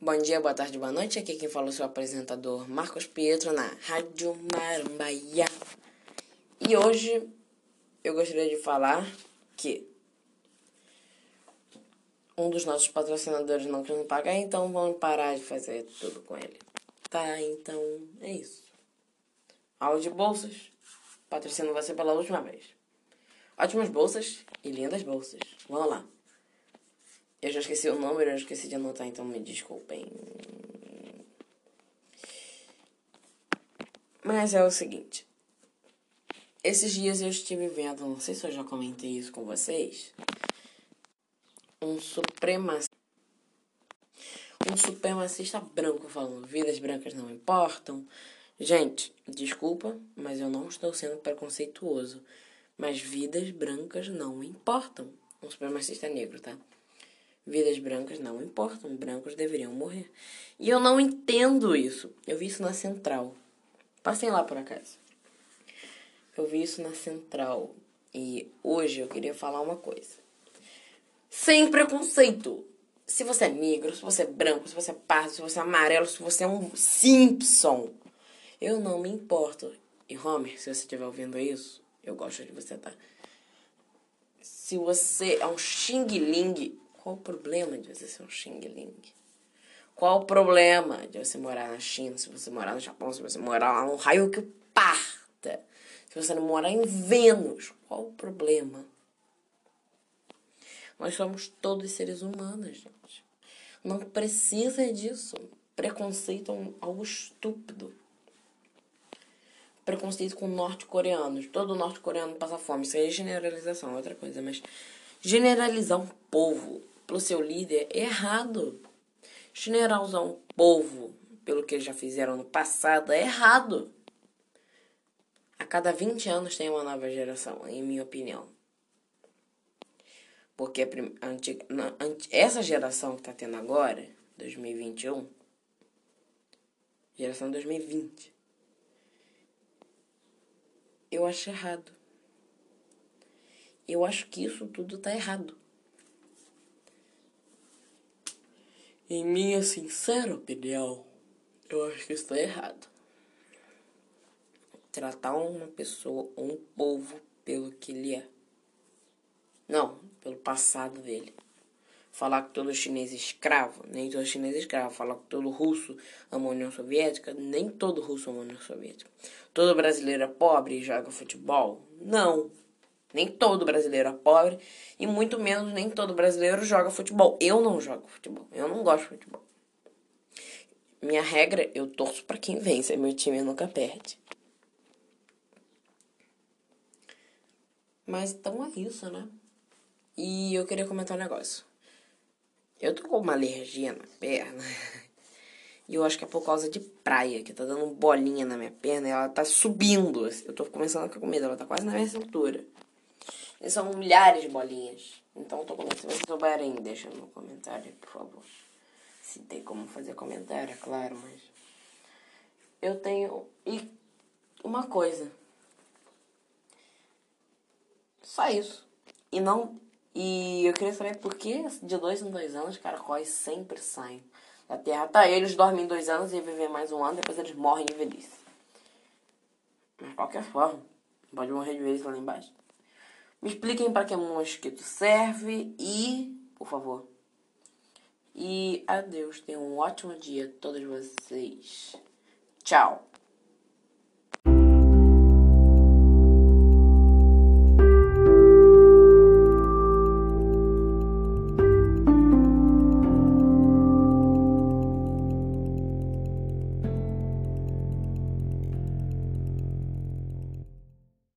Bom dia, boa tarde, boa noite. Aqui quem fala é o seu apresentador Marcos Pietro na Rádio Marambaia. E hoje eu gostaria de falar que um dos nossos patrocinadores não quer nos pagar, então vamos parar de fazer tudo com ele. Tá, então é isso. Aula de bolsas. Patrocínio vai ser pela última vez. Ótimas bolsas e lindas bolsas. Vamos lá. Eu já esqueci o número, eu esqueci de anotar, então me desculpem. Mas é o seguinte. Esses dias eu estive vendo, não sei se eu já comentei isso com vocês, um supremacista. Um supremacista branco falando vidas brancas não importam. Gente, desculpa, mas eu não estou sendo preconceituoso. Mas vidas brancas não importam. Um supremacista negro, tá? Vidas brancas não importam, brancos deveriam morrer. E eu não entendo isso. Eu vi isso na Central. Passem lá por acaso. Eu vi isso na Central. E hoje eu queria falar uma coisa. Sem preconceito. Se você é negro, se você é branco, se você é pardo, se você é amarelo, se você é um Simpson. Eu não me importo. E Homer, se você estiver ouvindo isso, eu gosto de você, tá? Se você é um Xing Ling, qual o problema de você ser um Xing Ling? Qual o problema de você morar na China, se você morar no Japão, se você morar lá no raio que parta? Se você não morar em Vênus, qual o problema? Nós somos todos seres humanos, gente. Não precisa disso. Preconceito é algo estúpido. Preconceito com norte-coreanos. Todo norte-coreano passa fome. Isso aí é generalização, é outra coisa. Mas generalizar um povo pelo seu líder é errado. Generalizar um povo pelo que eles já fizeram no passado é errado. A cada 20 anos tem uma nova geração, em minha opinião. Porque a antiga, essa geração que está tendo agora, 2021, geração 2020, eu acho errado. Eu acho que isso tudo está errado. Em minha sincera opinião, eu acho que está errado. Tratar uma pessoa ou um povo pelo que ele é. Não, pelo passado dele. Falar que todo chinês é escravo, nem todo chinês é escravo. Falar que todo russo ama a União Soviética, nem todo russo ama a União Soviética. Todo brasileiro é pobre e joga futebol? Não. Nem todo brasileiro é pobre e muito menos nem todo brasileiro joga futebol. Eu não jogo futebol. Eu não gosto de futebol. Minha regra, eu torço para quem vence. Meu time nunca perde. Mas então é isso, né? E eu queria comentar um negócio. Eu tô com uma alergia na perna. E eu acho que é por causa de praia, que tá dando bolinha na minha perna e ela tá subindo. Eu tô começando a com medo, ela tá quase na minha cintura. E são milhares de bolinhas. Então tô com medo. Se vocês souberem, deixa no comentário, por favor. Se tem como fazer comentário, é claro, mas. Eu tenho. E uma coisa. Só isso. E não. E eu queria saber por que de dois em dois anos caracóis sempre saem da Terra. Tá, eles dormem dois anos e vivem mais um ano, depois eles morrem de velhice. Mas de qualquer forma, pode morrer de velhice lá embaixo. Me expliquem para que mosquito serve e, por favor. E adeus, tenham um ótimo dia todos vocês. Tchau.